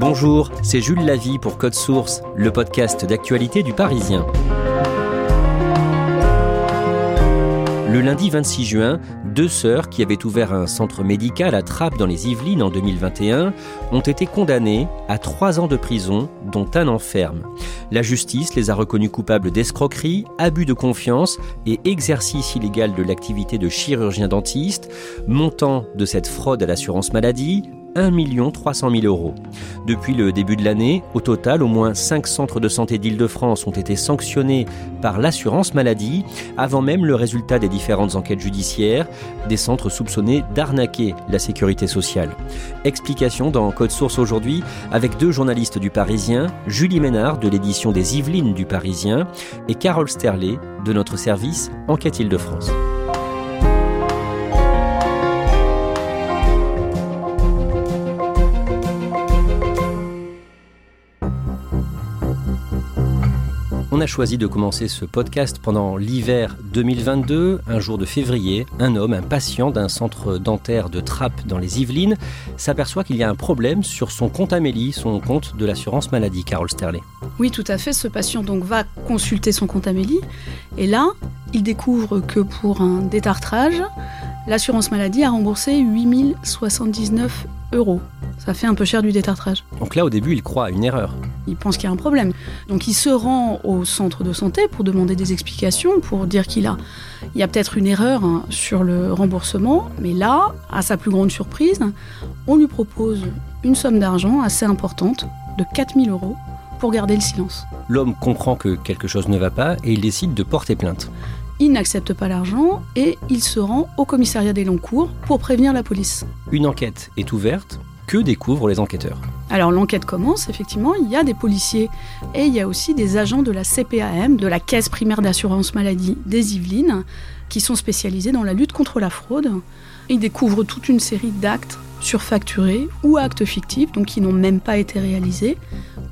Bonjour, c'est Jules Lavie pour Code Source, le podcast d'actualité du Parisien. Le lundi 26 juin, deux sœurs qui avaient ouvert un centre médical à Trappes dans les Yvelines en 2021 ont été condamnées à trois ans de prison, dont un enferme. La justice les a reconnues coupables d'escroquerie, abus de confiance et exercice illégal de l'activité de chirurgien dentiste. Montant de cette fraude à l'assurance maladie 1 300 000 euros. Depuis le début de l'année, au total, au moins 5 centres de santé d'Île-de-France ont été sanctionnés par l'assurance maladie, avant même le résultat des différentes enquêtes judiciaires, des centres soupçonnés d'arnaquer la sécurité sociale. Explication dans Code Source aujourd'hui avec deux journalistes du Parisien, Julie Ménard de l'édition des Yvelines du Parisien et Carole Sterlet de notre service Enquête Île-de-France. On a choisi de commencer ce podcast pendant l'hiver 2022, un jour de février. Un homme, un patient d'un centre dentaire de Trappes dans les Yvelines, s'aperçoit qu'il y a un problème sur son compte Amélie, son compte de l'assurance maladie, Carole Sterlet. Oui, tout à fait. Ce patient donc va consulter son compte Amélie et là, il découvre que pour un détartrage, l'assurance maladie a remboursé 8079 euros. Ça fait un peu cher du détartrage. Donc là, au début, il croit à une erreur. Il pense qu'il y a un problème. Donc il se rend au centre de santé pour demander des explications, pour dire qu'il a, il y a peut-être une erreur hein, sur le remboursement. Mais là, à sa plus grande surprise, on lui propose une somme d'argent assez importante, de 4000 euros, pour garder le silence. L'homme comprend que quelque chose ne va pas et il décide de porter plainte. Il n'accepte pas l'argent et il se rend au commissariat des Longs-Cours pour prévenir la police. Une enquête est ouverte. Que découvrent les enquêteurs? Alors l'enquête commence, effectivement, il y a des policiers et il y a aussi des agents de la CPAM, de la Caisse primaire d'assurance maladie des Yvelines, qui sont spécialisés dans la lutte contre la fraude. Ils découvrent toute une série d'actes surfacturés ou actes fictifs, donc qui n'ont même pas été réalisés,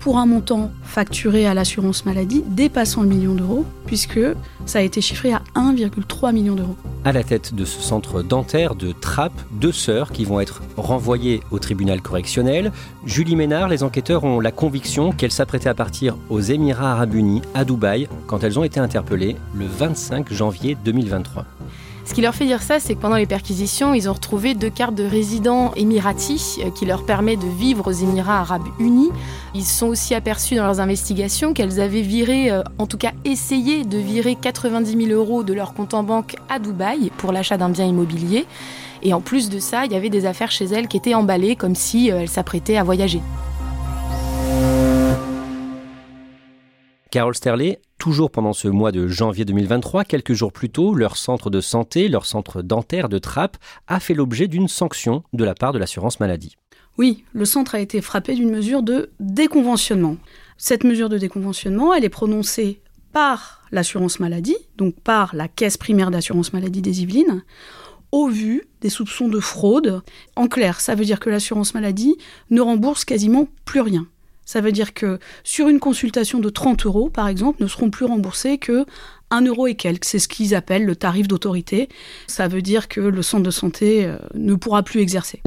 pour un montant facturé à l'assurance maladie dépassant le million d'euros, puisque ça a été chiffré à 1,3 million d'euros. À la tête de ce centre dentaire de Trappes, deux sœurs qui vont être renvoyées au tribunal correctionnel. Julie Ménard, les enquêteurs ont la conviction qu'elles s'apprêtaient à partir aux Émirats arabes unis, à Dubaï, quand elles ont été interpellées le 25 janvier 2023. Ce qui leur fait dire ça, c'est que pendant les perquisitions, ils ont retrouvé deux cartes de résidents émiratis euh, qui leur permet de vivre aux Émirats arabes unis. Ils sont aussi aperçus dans leurs investigations qu'elles avaient viré, euh, en tout cas essayé de virer 90 000 euros de leur compte en banque à Dubaï pour l'achat d'un bien immobilier. Et en plus de ça, il y avait des affaires chez elles qui étaient emballées comme si euh, elles s'apprêtaient à voyager. Carole Sterlet, toujours pendant ce mois de janvier 2023, quelques jours plus tôt, leur centre de santé, leur centre dentaire de Trappes, a fait l'objet d'une sanction de la part de l'assurance maladie. Oui, le centre a été frappé d'une mesure de déconventionnement. Cette mesure de déconventionnement, elle est prononcée par l'assurance maladie, donc par la caisse primaire d'assurance maladie des Yvelines, au vu des soupçons de fraude. En clair, ça veut dire que l'assurance maladie ne rembourse quasiment plus rien. Ça veut dire que sur une consultation de 30 euros, par exemple, ne seront plus remboursés que 1 euro et quelques. C'est ce qu'ils appellent le tarif d'autorité. Ça veut dire que le centre de santé euh, ne pourra plus exercer.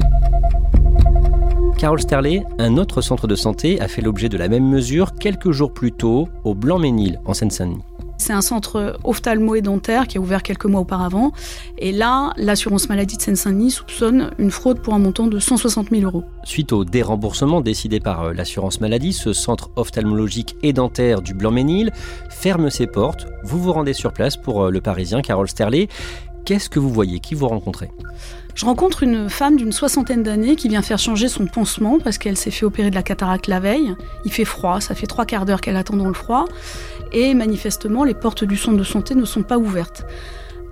Carole Sterlet, un autre centre de santé a fait l'objet de la même mesure quelques jours plus tôt au Blanc-Ménil, en Seine-Saint-Denis. C'est un centre ophtalmo et dentaire qui a ouvert quelques mois auparavant. Et là, l'assurance maladie de Seine-Saint-Denis soupçonne une fraude pour un montant de 160 000 euros. Suite au déremboursement décidé par euh, l'assurance maladie, ce centre ophtalmologique et dentaire du Blanc-Ménil ferme ses portes. Vous vous rendez sur place pour euh, le Parisien Carole Sterlet. Qu'est-ce que vous voyez? Qui vous rencontrez? Je rencontre une femme d'une soixantaine d'années qui vient faire changer son pansement parce qu'elle s'est fait opérer de la cataracte la veille. Il fait froid, ça fait trois quarts d'heure qu'elle attend dans le froid. Et manifestement, les portes du centre de santé ne sont pas ouvertes.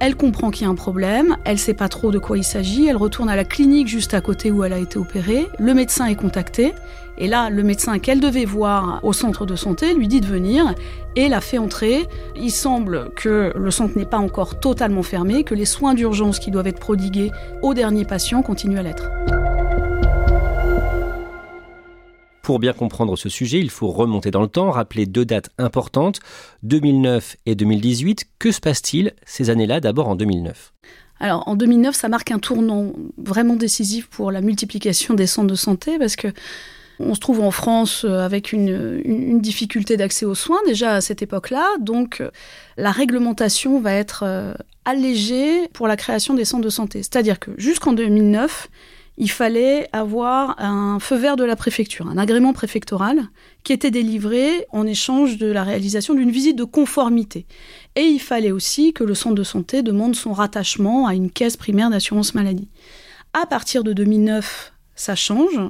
Elle comprend qu'il y a un problème, elle sait pas trop de quoi il s'agit, elle retourne à la clinique juste à côté où elle a été opérée, le médecin est contacté, et là, le médecin qu'elle devait voir au centre de santé lui dit de venir et la fait entrer. Il semble que le centre n'est pas encore totalement fermé, que les soins d'urgence qui doivent être prodigués aux derniers patients continuent à l'être. Pour bien comprendre ce sujet, il faut remonter dans le temps, rappeler deux dates importantes, 2009 et 2018. Que se passe-t-il ces années-là, d'abord en 2009 alors en 2009, ça marque un tournant vraiment décisif pour la multiplication des centres de santé parce que on se trouve en France euh, avec une, difficulté d'accès aux soins déjà à cette époque-là, donc euh, la réglementation va être euh, allégée pour la création des centres de santé. C'est-à-dire que jusqu'en 2009, il fallait avoir un feu vert de la préfecture, un agrément préfectoral qui était délivré en échange de la réalisation d'une visite de conformité. Et il fallait aussi que le centre de santé demande son rattachement à une caisse primaire d'assurance maladie. À partir de 2009, ça change.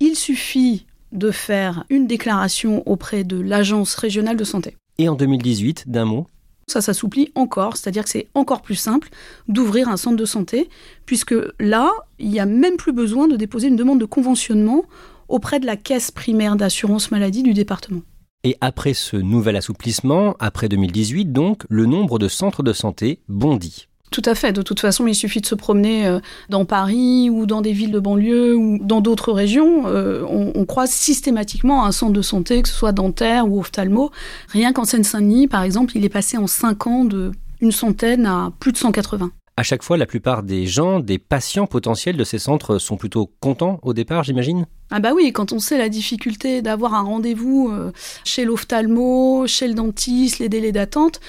Il suffit de faire une déclaration auprès de l'agence régionale de santé. Et en 2018, d'un mot ça s'assouplit encore, c'est-à-dire que c'est encore plus simple d'ouvrir un centre de santé, puisque là, il n'y a même plus besoin de déposer une demande de conventionnement auprès de la caisse primaire d'assurance maladie du département. Et après ce nouvel assouplissement, après 2018 donc, le nombre de centres de santé bondit. Tout à fait. De toute façon, il suffit de se promener euh, dans Paris ou dans des villes de banlieue ou dans d'autres régions. Euh, on, croise systématiquement un centre de santé, que ce soit dentaire ou ophtalmo. Rien qu'en Seine-Saint-Denis, par exemple, il est passé en 5 ans de une centaine à plus de 180. À chaque fois, la plupart des gens, des patients potentiels de ces centres sont plutôt contents au départ, j'imagine? Ah bah oui, quand on sait la difficulté d'avoir un rendez-vous euh, chez l'ophtalmo, chez le dentiste, les délais d'attente,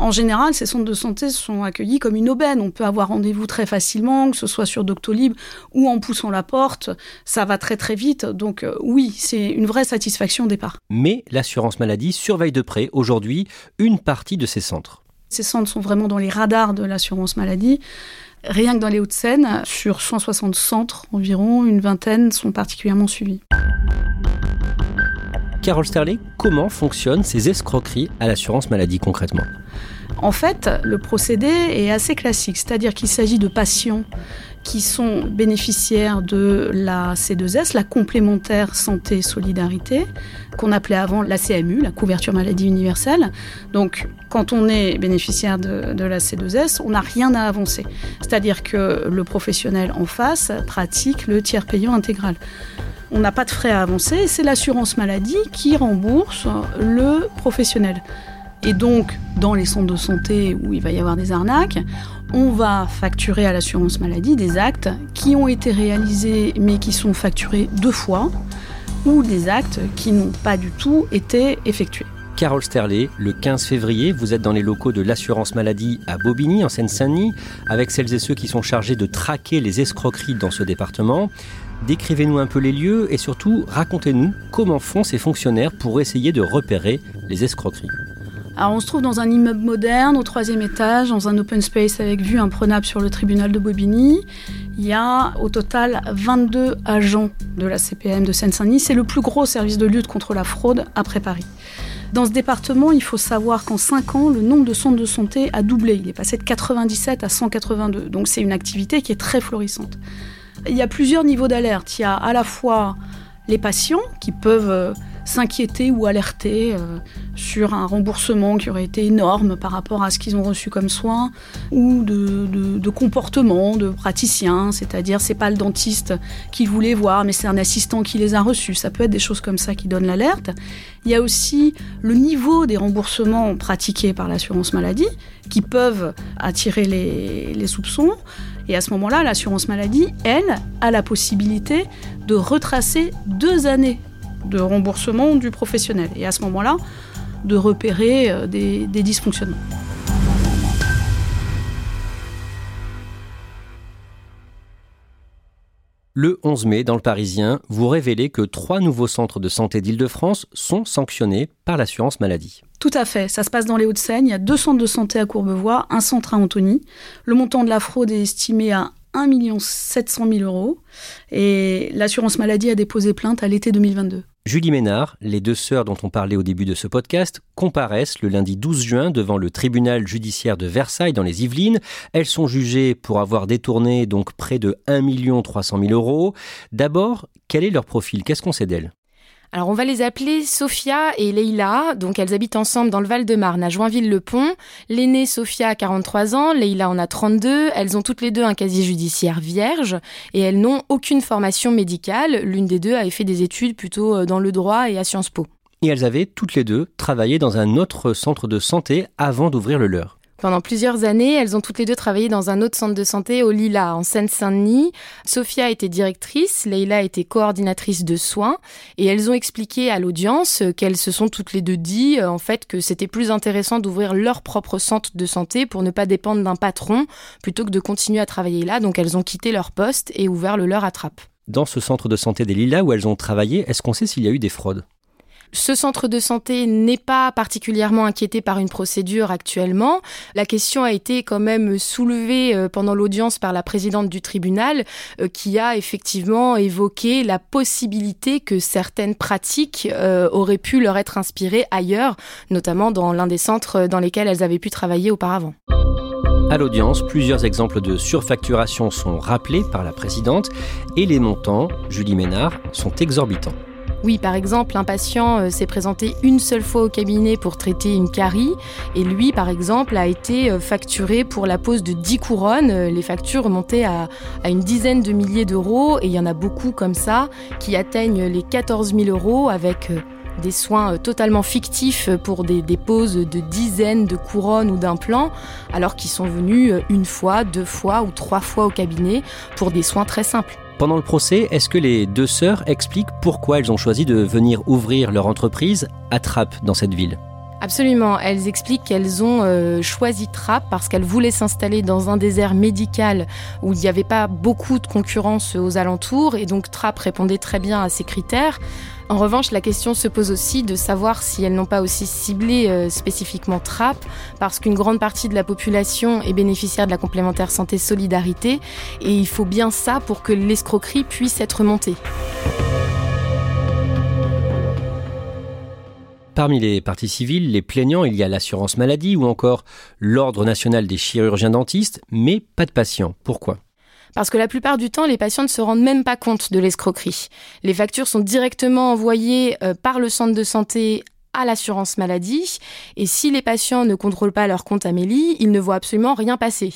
en général, ces centres de santé sont accueillis comme une aubaine. On peut avoir rendez-vous très facilement, que ce soit sur Doctolib ou en poussant la porte. Ça va très très vite. Donc euh, oui, c'est une vraie satisfaction au départ. Mais l'assurance maladie surveille de près aujourd'hui une partie de ces centres. Ces centres sont vraiment dans les radars de l'assurance maladie. Rien que dans les Hauts-de-Seine, sur 160 centres environ, une vingtaine sont particulièrement suivis. Carole Sterling, comment fonctionnent ces escroqueries à l'assurance maladie concrètement? En fait, le procédé est assez classique, c'est-à-dire qu'il s'agit de patients qui sont bénéficiaires de la C2S, la complémentaire santé solidarité, qu'on appelait avant la CMU, la couverture maladie universelle. Donc, quand on est bénéficiaire de, la C2S, on n'a rien à avancer. C'est-à-dire que le professionnel en face pratique le tiers payant intégral on n'a pas de frais à avancer c'est l'assurance maladie qui rembourse le professionnel. Et donc, dans les centres de santé où il va y avoir des arnaques, on va facturer à l'assurance maladie des actes qui ont été réalisés mais qui sont facturés deux fois ou des actes qui n'ont pas du tout été effectués. Carole Sterlet, le 15 février, vous êtes dans les locaux de l'assurance maladie à Bobigny, en Seine-Saint-Denis, avec celles et ceux qui sont chargés de traquer les escroqueries dans ce département. Décrivez-nous un peu les lieux et surtout racontez-nous comment font ces fonctionnaires pour essayer de repérer les escroqueries. Alors on se trouve dans un immeuble moderne au troisième étage, dans un open space avec vue imprenable sur le tribunal de Bobigny. Il y a au total 22 agents de la CPM de Seine-Saint-Denis. C'est le plus gros service de lutte contre la fraude après Paris. Dans ce département, il faut savoir qu'en 5 ans, le nombre de centres de santé a doublé. Il est passé de 97 à 182. Donc c'est une activité qui est très florissante. Il y a plusieurs niveaux d'alerte. Il y a à la fois les patients qui peuvent euh, s'inquiéter ou alerter euh, sur un remboursement qui aurait été énorme par rapport à ce qu'ils ont reçu comme soins, ou de, de, comportement de praticiens, c'est-à-dire c'est pas le dentiste qu'ils voulaient voir, mais c'est un assistant qui les a reçus. Ça peut être des choses comme ça qui donnent l'alerte. Il y a aussi le niveau des remboursements pratiqués par l'assurance maladie qui peuvent attirer les soupçons. Et à ce moment-là, l'assurance maladie, elle, a la possibilité de retracer deux années de remboursement du professionnel. Et à ce moment-là, de repérer des dysfonctionnements. Le 11 mai, dans le Parisien, vous révélez que trois nouveaux centres de santé d'Île-de-France sont sanctionnés par l'assurance maladie. Tout à fait, ça se passe dans les Hauts-de-Seine. Il y a deux centres de santé à Courbevoie, un centre à Antony. Le montant de la fraude est estimé à 1 700 000 euros et l'assurance maladie a déposé plainte à l'été 2022. Julie Ménard, les deux sœurs dont on parlait au début de ce podcast, comparaissent le lundi 12 juin devant le tribunal judiciaire de Versailles dans les Yvelines. Elles sont jugées pour avoir détourné donc près de 1 300 000 euros. D'abord, quel est leur profil? Qu'est-ce qu'on sait d'elles? Alors on va les appeler Sophia et Leïla, donc elles habitent ensemble dans le Val-de-Marne, à Joinville-le-Pont. L'aînée Sophia a 43 ans, Leïla en a 32, elles ont toutes les deux un casier judiciaire vierge et elles n'ont aucune formation médicale. L'une des deux a fait des études plutôt euh, dans le droit et à Sciences Po. Et elles avaient toutes les deux travaillé dans un autre centre de santé avant d'ouvrir le leur. Pendant plusieurs années, elles ont toutes les deux travaillé dans un autre centre de santé au Lila, en Seine-Saint-Denis. Sophia était directrice, Leila était coordinatrice de soins, et elles ont expliqué à l'audience qu'elles se sont toutes les deux dit, euh, en fait, que c'était plus intéressant d'ouvrir leur propre centre de santé pour ne pas dépendre d'un patron, plutôt que de continuer à travailler là. Donc elles ont quitté leur poste et ouvert le leur à. Dans ce centre de santé des Lilas où elles ont travaillé, est-ce qu'on sait s'il y a eu des fraudes? Ce centre de santé n'est pas particulièrement inquiété par une procédure actuellement. La question a été quand même soulevée euh, pendant l'audience par la présidente du tribunal euh, qui a effectivement évoqué la possibilité que certaines pratiques euh, auraient pu leur être inspirées ailleurs, notamment dans l'un des centres dans lesquels elles avaient pu travailler auparavant. À l'audience, plusieurs exemples de surfacturation sont rappelés par la présidente et les montants, Julie Ménard, sont exorbitants. Oui, par exemple, un patient euh, s'est présenté une seule fois au cabinet pour traiter une carie et lui, par exemple, a été euh, facturé pour la pose de 10 couronnes. Euh, les factures remontaient à, une dizaine de milliers d'euros et il y en a beaucoup comme ça qui atteignent les 14 000 euros avec des soins totalement fictifs pour des, des, poses de dizaines de couronnes ou d'implants, alors qu'ils sont venus une fois, deux fois ou trois fois au cabinet pour des soins très simples. Pendant le procès, est-ce que les deux sœurs expliquent pourquoi elles ont choisi de venir ouvrir leur entreprise à Trappes dans cette ville? Absolument. Elles expliquent qu'elles ont euh, choisi Trappes parce qu'elles voulaient s'installer dans un désert médical où il n'y avait pas beaucoup de concurrence aux alentours et donc Trappes répondait très bien à ces critères. En revanche, la question se pose aussi de savoir si elles n'ont pas aussi ciblé euh, spécifiquement Trappes, parce qu'une grande partie de la population est bénéficiaire de la complémentaire santé solidarité, et il faut bien ça pour que l'escroquerie puisse être montée. Parmi les parties civiles, les plaignants, il y a l'assurance maladie ou encore l'Ordre national des chirurgiens dentistes, mais pas de patients. Pourquoi? Parce que la plupart du temps, les patients ne se rendent même pas compte de l'escroquerie. Les factures sont directement envoyées euh, par le centre de santé à l'assurance maladie. Et si les patients ne contrôlent pas leur compte Amélie, ils ne voient absolument rien passer.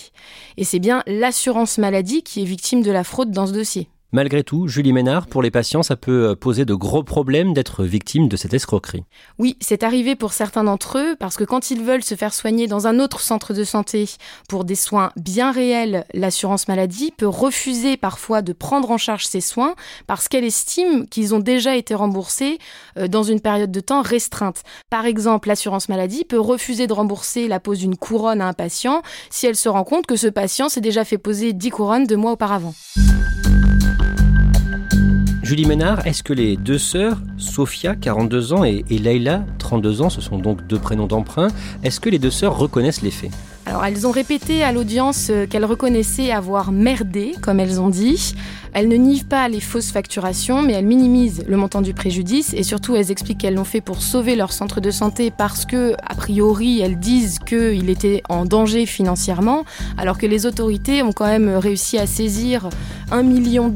Et c'est bien l'assurance maladie qui est victime de la fraude dans ce dossier. Malgré tout, Julie Ménard, pour les patients, ça peut euh, poser de gros problèmes d'être victime de cette escroquerie. Oui, c'est arrivé pour certains d'entre eux parce que quand ils veulent se faire soigner dans un autre centre de santé pour des soins bien réels, l'assurance maladie peut refuser parfois de prendre en charge ces soins parce qu'elle estime qu'ils ont déjà été remboursés euh, dans une période de temps restreinte. Par exemple, l'assurance maladie peut refuser de rembourser la pose d'une couronne à un patient si elle se rend compte que ce patient s'est déjà fait poser 10 couronnes deux mois auparavant. Julie Ménard, est-ce que les deux sœurs, Sophia, 42 ans, et, et Leïla, 32 ans, ce sont donc deux prénoms d'emprunt, est-ce que les deux sœurs reconnaissent les faits? Alors elles ont répété à l'audience euh, qu'elles reconnaissaient avoir merdé, comme elles ont dit. Elles ne nivent pas les fausses facturations, mais elles minimisent le montant du préjudice et surtout elles expliquent qu'elles l'ont fait pour sauver leur centre de santé parce que, a priori, elles disent qu'il était en danger financièrement, alors que les autorités ont quand même réussi à saisir 1,2 million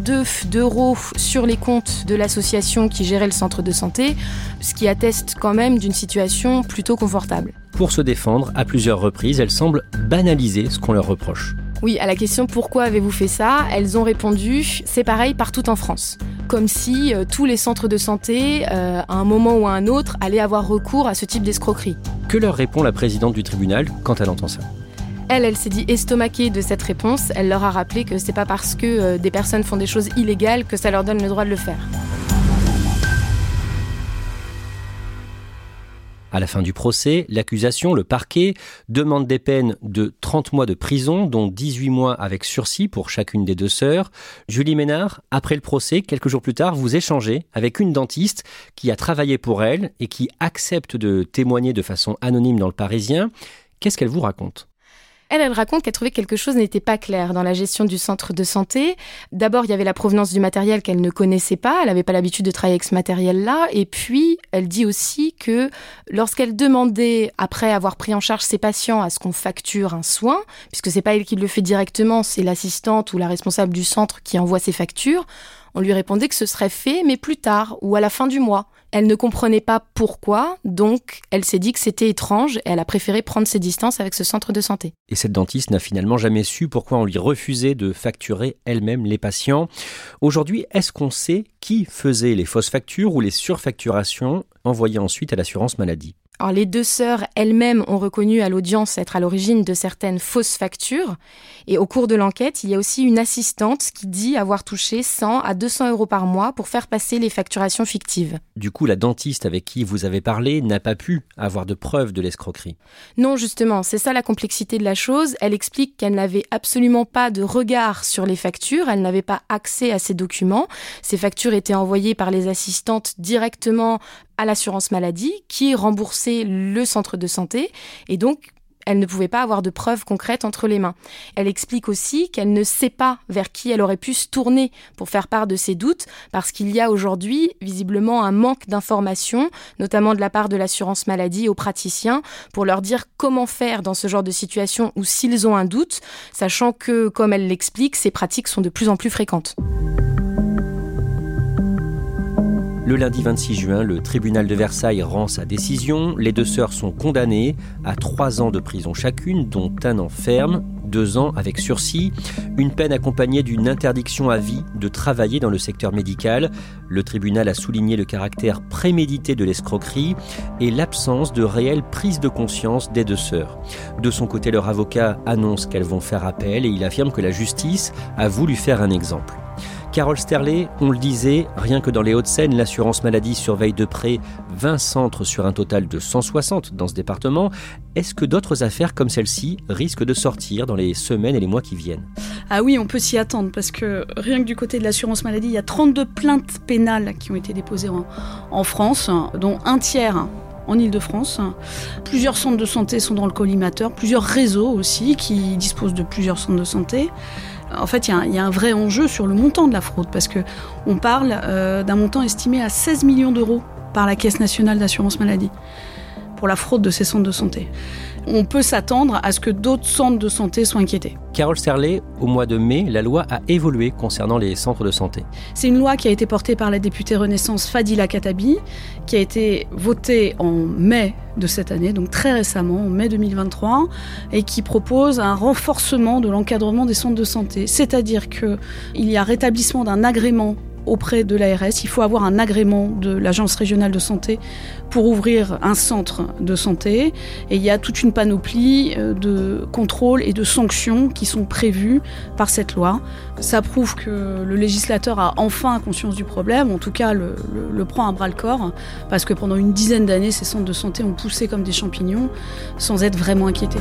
d'euros sur les comptes de l'association qui gérait le centre de santé, ce qui atteste quand même d'une situation plutôt confortable. Pour se défendre, à plusieurs reprises, elles semblent banaliser ce qu'on leur reproche. Oui, à la question pourquoi avez-vous fait ça, elles ont répondu c'est pareil partout en France. Comme si euh, tous les centres de santé, euh, à un moment ou à un autre, allaient avoir recours à ce type d'escroquerie. Que leur répond la présidente du tribunal quand elle entend ça? Elle, elle s'est dit estomaquée de cette réponse. Elle leur a rappelé que c'est pas parce que euh, des personnes font des choses illégales que ça leur donne le droit de le faire. À la fin du procès, l'accusation, le parquet, demande des peines de 30 mois de prison, dont 18 mois avec sursis pour chacune des deux sœurs. Julie Ménard, après le procès, quelques jours plus tard, vous échangez avec une dentiste qui a travaillé pour elle et qui accepte de témoigner de façon anonyme dans le Parisien. Qu'est-ce qu'elle vous raconte? Elle, elle raconte qu'elle trouvait que quelque chose n'était pas clair dans la gestion du centre de santé. D'abord, il y avait la provenance du matériel qu'elle ne connaissait pas. Elle n'avait pas l'habitude de travailler avec ce matériel-là. Et puis, elle dit aussi que lorsqu'elle demandait, après avoir pris en charge ses patients, à ce qu'on facture un soin, puisque c'est pas elle qui le fait directement, c'est l'assistante ou la responsable du centre qui envoie ses factures, on lui répondait que ce serait fait, mais plus tard ou à la fin du mois. Elle ne comprenait pas pourquoi, donc elle s'est dit que c'était étrange et elle a préféré prendre ses distances avec ce centre de santé. Et cette dentiste n'a finalement jamais su pourquoi on lui refusait de facturer elle-même les patients. Aujourd'hui, est-ce qu'on sait qui faisait les fausses factures ou les surfacturations envoyées ensuite à l'assurance maladie? Alors, les deux sœurs elles-mêmes ont reconnu à l'audience être à l'origine de certaines fausses factures. Et au cours de l'enquête, il y a aussi une assistante qui dit avoir touché 100 à 200 euros par mois pour faire passer les facturations fictives. Du coup, la dentiste avec qui vous avez parlé n'a pas pu avoir de preuves de l'escroquerie. Non, justement, c'est ça la complexité de la chose. Elle explique qu'elle n'avait absolument pas de regard sur les factures, elle n'avait pas accès à ces documents. Ces factures étaient envoyées par les assistantes directement à l'assurance maladie qui remboursait le centre de santé et donc elle ne pouvait pas avoir de preuves concrètes entre les mains. Elle explique aussi qu'elle ne sait pas vers qui elle aurait pu se tourner pour faire part de ses doutes, parce qu'il y a aujourd'hui visiblement un manque d'informations, notamment de la part de l'assurance maladie aux praticiens, pour leur dire comment faire dans ce genre de situation ou s'ils ont un doute, sachant que, comme elle l'explique, ces pratiques sont de plus en plus fréquentes. Le lundi 26 juin, le tribunal de Versailles rend sa décision. Les deux sœurs sont condamnées à trois ans de prison chacune, dont un an ferme, deux ans avec sursis, une peine accompagnée d'une interdiction à vie de travailler dans le secteur médical. Le tribunal a souligné le caractère prémédité de l'escroquerie et l'absence de réelle prise de conscience des deux sœurs. De son côté, leur avocat annonce qu'elles vont faire appel et il affirme que la justice a voulu faire un exemple. Carole Sterlet, on le disait, rien que dans les Hauts-de-Seine, l'assurance maladie surveille de près 20 centres sur un total de 160 dans ce département. Est-ce que d'autres affaires comme celle-ci risquent de sortir dans les semaines et les mois qui viennent? Ah oui, on peut s'y attendre parce que rien que du côté de l'assurance maladie, il y a 32 plaintes pénales qui ont été déposées en, France, dont un tiers en Ile-de-France. Plusieurs centres de santé sont dans le collimateur, plusieurs réseaux aussi qui disposent de plusieurs centres de santé. En fait, il y, a un vrai enjeu sur le montant de la fraude, parce que on parle euh, d'un montant estimé à 16 millions d'euros par la Caisse nationale d'assurance maladie pour la fraude de ces centres de santé on peut s'attendre à ce que d'autres centres de santé soient inquiétés. Carole Serlet, au mois de mai, la loi a évolué concernant les centres de santé. C'est une loi qui a été portée par la députée Renaissance Fadila Katabi, qui a été votée en mai de cette année, donc très récemment, en mai 2023, et qui propose un renforcement de l'encadrement des centres de santé. C'est-à-dire qu'il y a rétablissement d'un agrément auprès de l'ARS. Il faut avoir un agrément de l'Agence régionale de santé pour ouvrir un centre de santé. Et il y a toute une panoplie euh, de contrôles et de sanctions qui sont prévues par cette loi. Ça prouve que le législateur a enfin conscience du problème, en tout cas le, le prend à bras le corps, parce que pendant une dizaine d'années, ces centres de santé ont poussé comme des champignons sans être vraiment inquiétés.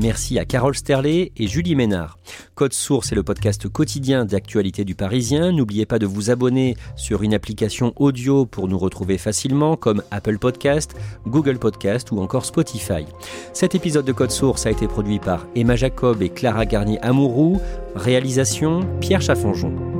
Merci à Carole Sterlet et Julie Ménard. Code Source est le podcast quotidien d'actualité du Parisien. N'oubliez pas de vous abonner sur une application audio pour nous retrouver facilement comme Apple Podcast, Google Podcast ou encore Spotify. Cet épisode de Code Source a été produit par Emma Jacob et Clara Garnier-Amouroux. Réalisation Pierre Chaffanjon.